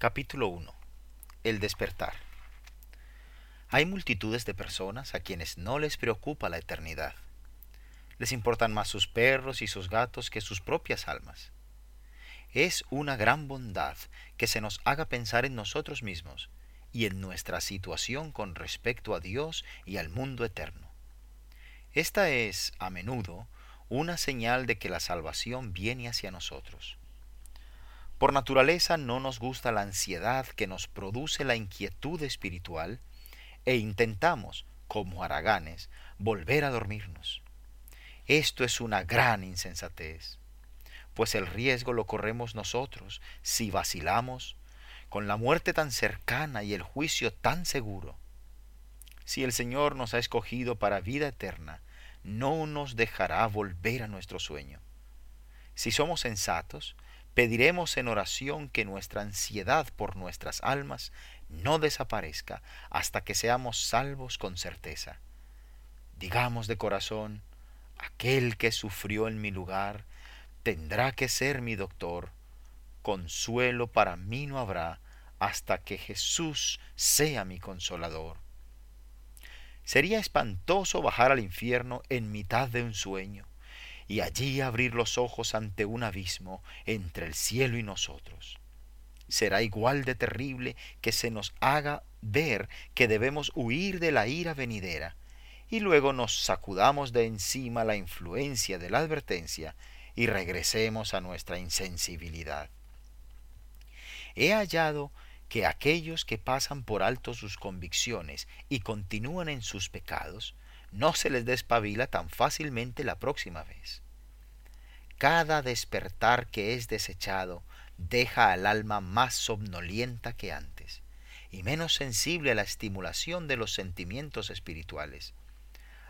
Capítulo 1. El despertar. Hay multitudes de personas a quienes no les preocupa la eternidad. Les importan más sus perros y sus gatos que sus propias almas. Es una gran bondad que se nos haga pensar en nosotros mismos y en nuestra situación con respecto a Dios y al mundo eterno. Esta es, a menudo, una señal de que la salvación viene hacia nosotros. Por naturaleza no nos gusta la ansiedad que nos produce la inquietud espiritual e intentamos, como haraganes, volver a dormirnos. Esto es una gran insensatez, pues el riesgo lo corremos nosotros si vacilamos con la muerte tan cercana y el juicio tan seguro. Si el Señor nos ha escogido para vida eterna, no nos dejará volver a nuestro sueño. Si somos sensatos, pediremos en oración que nuestra ansiedad por nuestras almas no desaparezca hasta que seamos salvos con certeza. Digamos de corazón, aquel que sufrió en mi lugar tendrá que ser mi doctor. Consuelo para mí no habrá hasta que Jesús sea mi consolador. Sería espantoso bajar al infierno en mitad de un sueño y allí abrir los ojos ante un abismo entre el cielo y nosotros. Será igual de terrible que se nos haga ver que debemos huir de la ira venidera y luego nos sacudamos de encima la influencia de la advertencia y regresemos a nuestra insensibilidad. He hallado que aquellos que pasan por alto sus convicciones y continúan en sus pecados, no se les despabila tan fácilmente la próxima vez. Cada despertar que es desechado deja al alma más somnolienta que antes y menos sensible a la estimulación de los sentimientos espirituales.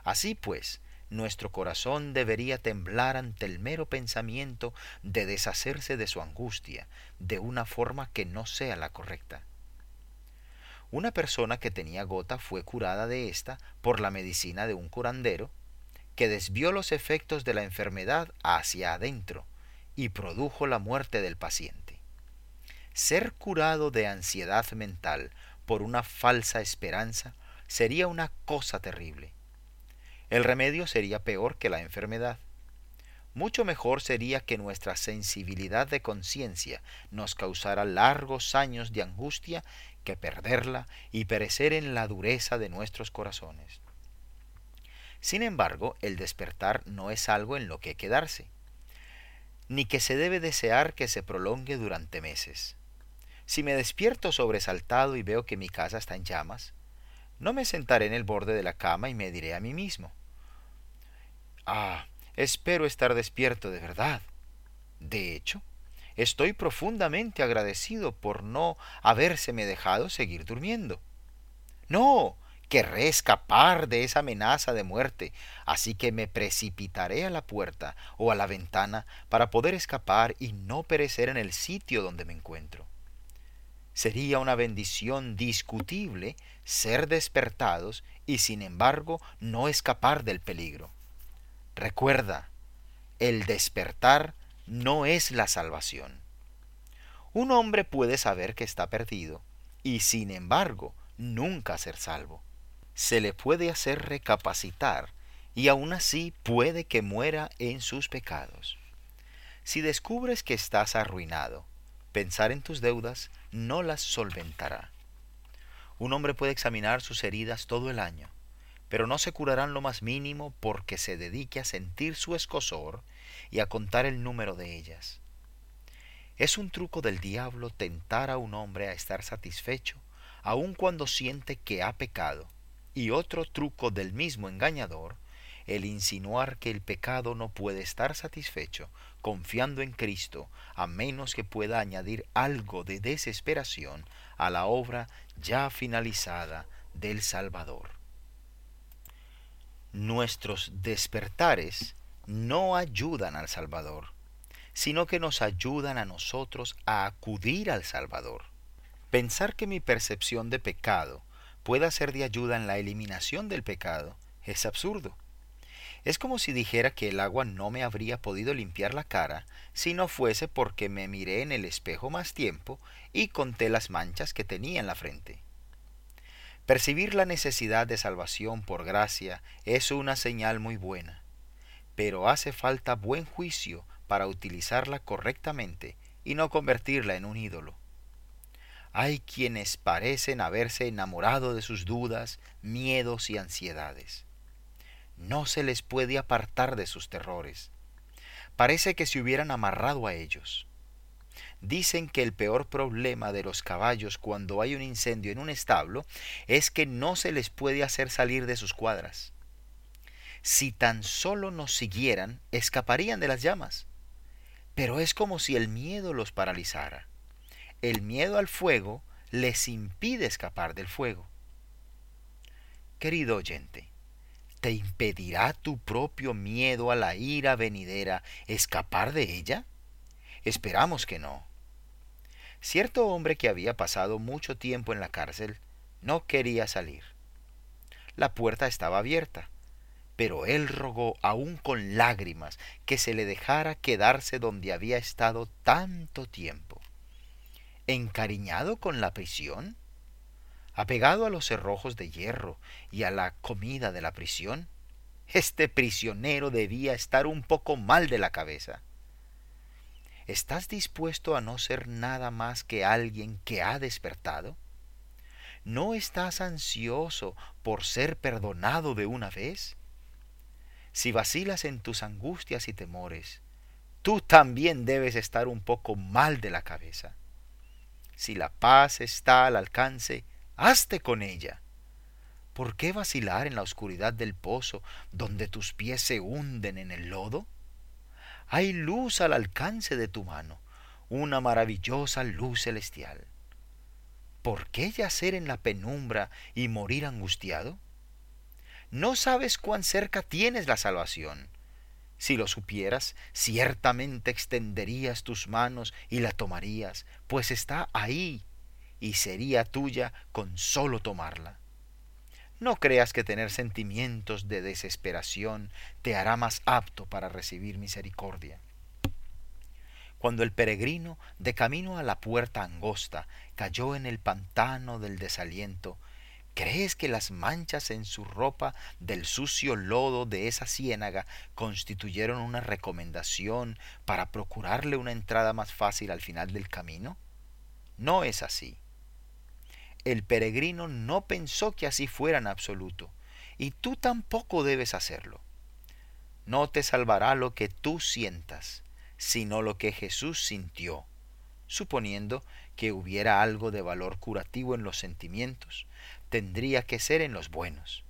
Así pues, nuestro corazón debería temblar ante el mero pensamiento de deshacerse de su angustia de una forma que no sea la correcta. Una persona que tenía gota fue curada de esta por la medicina de un curandero que desvió los efectos de la enfermedad hacia adentro y produjo la muerte del paciente. Ser curado de ansiedad mental por una falsa esperanza sería una cosa terrible. El remedio sería peor que la enfermedad. Mucho mejor sería que nuestra sensibilidad de conciencia nos causara largos años de angustia que perderla y perecer en la dureza de nuestros corazones. Sin embargo, el despertar no es algo en lo que quedarse, ni que se debe desear que se prolongue durante meses. Si me despierto sobresaltado y veo que mi casa está en llamas, no me sentaré en el borde de la cama y me diré a mí mismo, Ah, espero estar despierto de verdad. De hecho, estoy profundamente agradecido por no habérseme dejado seguir durmiendo. No, querré escapar de esa amenaza de muerte, así que me precipitaré a la puerta o a la ventana para poder escapar y no perecer en el sitio donde me encuentro. Sería una bendición discutible ser despertados y sin embargo no escapar del peligro. Recuerda, el despertar no es la salvación. Un hombre puede saber que está perdido y sin embargo nunca ser salvo. Se le puede hacer recapacitar y aún así puede que muera en sus pecados. Si descubres que estás arruinado, pensar en tus deudas no las solventará. Un hombre puede examinar sus heridas todo el año, pero no se curarán lo más mínimo porque se dedique a sentir su escosor y a contar el número de ellas. Es un truco del diablo tentar a un hombre a estar satisfecho aun cuando siente que ha pecado, y otro truco del mismo engañador, el insinuar que el pecado no puede estar satisfecho confiando en Cristo a menos que pueda añadir algo de desesperación a la obra ya finalizada del Salvador. Nuestros despertares no ayudan al Salvador, sino que nos ayudan a nosotros a acudir al Salvador. Pensar que mi percepción de pecado pueda ser de ayuda en la eliminación del pecado es absurdo. Es como si dijera que el agua no me habría podido limpiar la cara si no fuese porque me miré en el espejo más tiempo y conté las manchas que tenía en la frente. Percibir la necesidad de salvación por gracia es una señal muy buena, pero hace falta buen juicio para utilizarla correctamente y no convertirla en un ídolo. Hay quienes parecen haberse enamorado de sus dudas, miedos y ansiedades no se les puede apartar de sus terrores. Parece que se hubieran amarrado a ellos. Dicen que el peor problema de los caballos cuando hay un incendio en un establo es que no se les puede hacer salir de sus cuadras. Si tan solo nos siguieran, escaparían de las llamas. Pero es como si el miedo los paralizara. El miedo al fuego les impide escapar del fuego. Querido oyente, ¿Te impedirá tu propio miedo a la ira venidera escapar de ella? Esperamos que no. Cierto hombre que había pasado mucho tiempo en la cárcel no quería salir. La puerta estaba abierta, pero él rogó aún con lágrimas que se le dejara quedarse donde había estado tanto tiempo. ¿Encariñado con la prisión? apegado a los cerrojos de hierro y a la comida de la prisión, este prisionero debía estar un poco mal de la cabeza. ¿Estás dispuesto a no ser nada más que alguien que ha despertado? ¿No estás ansioso por ser perdonado de una vez? Si vacilas en tus angustias y temores, tú también debes estar un poco mal de la cabeza. Si la paz está al alcance, hazte con ella. ¿Por qué vacilar en la oscuridad del pozo donde tus pies se hunden en el lodo? Hay luz al alcance de tu mano, una maravillosa luz celestial. ¿Por qué yacer en la penumbra y morir angustiado? No sabes cuán cerca tienes la salvación. Si lo supieras, ciertamente extenderías tus manos y la tomarías, pues está ahí y sería tuya con solo tomarla. No creas que tener sentimientos de desesperación te hará más apto para recibir misericordia. Cuando el peregrino, de camino a la puerta angosta, cayó en el pantano del desaliento, ¿crees que las manchas en su ropa del sucio lodo de esa ciénaga constituyeron una recomendación para procurarle una entrada más fácil al final del camino? No es así. El peregrino no pensó que así fuera en absoluto, y tú tampoco debes hacerlo. No te salvará lo que tú sientas, sino lo que Jesús sintió, suponiendo que hubiera algo de valor curativo en los sentimientos, tendría que ser en los buenos.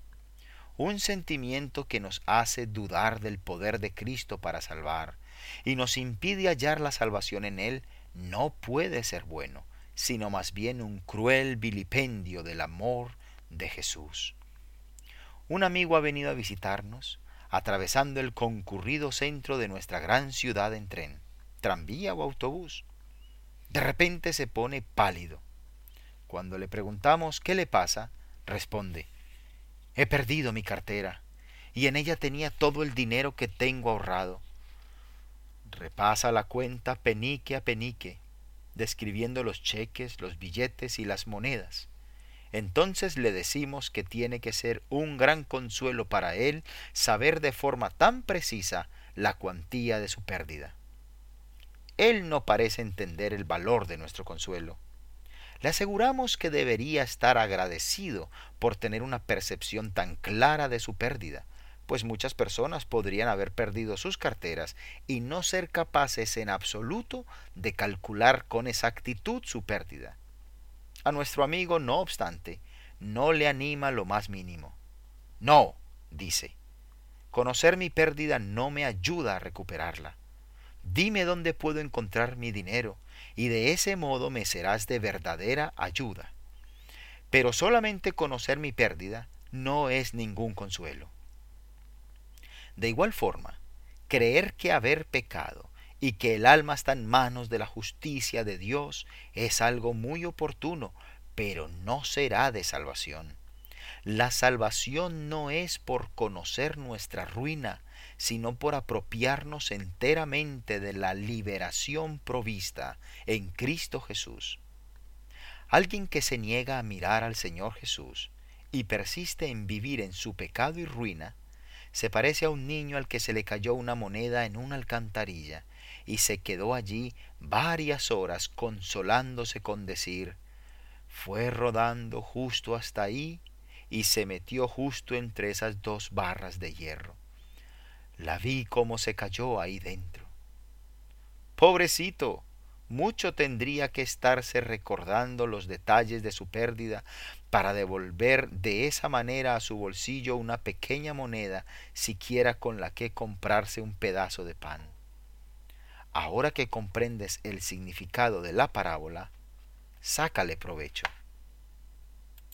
Un sentimiento que nos hace dudar del poder de Cristo para salvar y nos impide hallar la salvación en Él, no puede ser bueno, sino más bien un cruel vilipendio del amor de Jesús. Un amigo ha venido a visitarnos, atravesando el concurrido centro de nuestra gran ciudad en tren, tranvía o autobús. De repente se pone pálido. Cuando le preguntamos qué le pasa, responde, he perdido mi cartera y en ella tenía todo el dinero que tengo ahorrado. Repasa la cuenta penique a penique describiendo los cheques, los billetes y las monedas. Entonces le decimos que tiene que ser un gran consuelo para él saber de forma tan precisa la cuantía de su pérdida. Él no parece entender el valor de nuestro consuelo. Le aseguramos que debería estar agradecido por tener una percepción tan clara de su pérdida, pues muchas personas podrían haber perdido sus carteras y no ser capaces en absoluto de calcular con exactitud su pérdida. A nuestro amigo, no obstante, no le anima lo más mínimo. No, dice, conocer mi pérdida no me ayuda a recuperarla. Dime dónde puedo encontrar mi dinero, y de ese modo me serás de verdadera ayuda. Pero solamente conocer mi pérdida no es ningún consuelo. De igual forma, creer que haber pecado y que el alma está en manos de la justicia de Dios es algo muy oportuno, pero no será de salvación. La salvación no es por conocer nuestra ruina, sino por apropiarnos enteramente de la liberación provista en Cristo Jesús. Alguien que se niega a mirar al Señor Jesús y persiste en vivir en su pecado y ruina, se parece a un niño al que se le cayó una moneda en una alcantarilla y se quedó allí varias horas consolándose con decir, fue rodando justo hasta ahí y se metió justo entre esas dos barras de hierro. La vi cómo se cayó ahí dentro. Pobrecito, mucho tendría que estarse recordando los detalles de su pérdida para devolver de esa manera a su bolsillo una pequeña moneda siquiera con la que comprarse un pedazo de pan. Ahora que comprendes el significado de la parábola, sácale provecho.